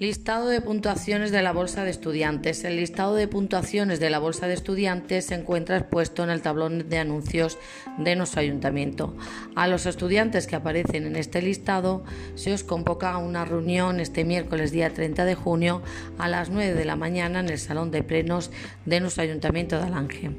Listado de puntuaciones de la Bolsa de Estudiantes. El listado de puntuaciones de la Bolsa de Estudiantes se encuentra expuesto en el tablón de anuncios de nuestro ayuntamiento. A los estudiantes que aparecen en este listado se os convoca a una reunión este miércoles día 30 de junio a las 9 de la mañana en el Salón de Plenos de nuestro ayuntamiento de Alange.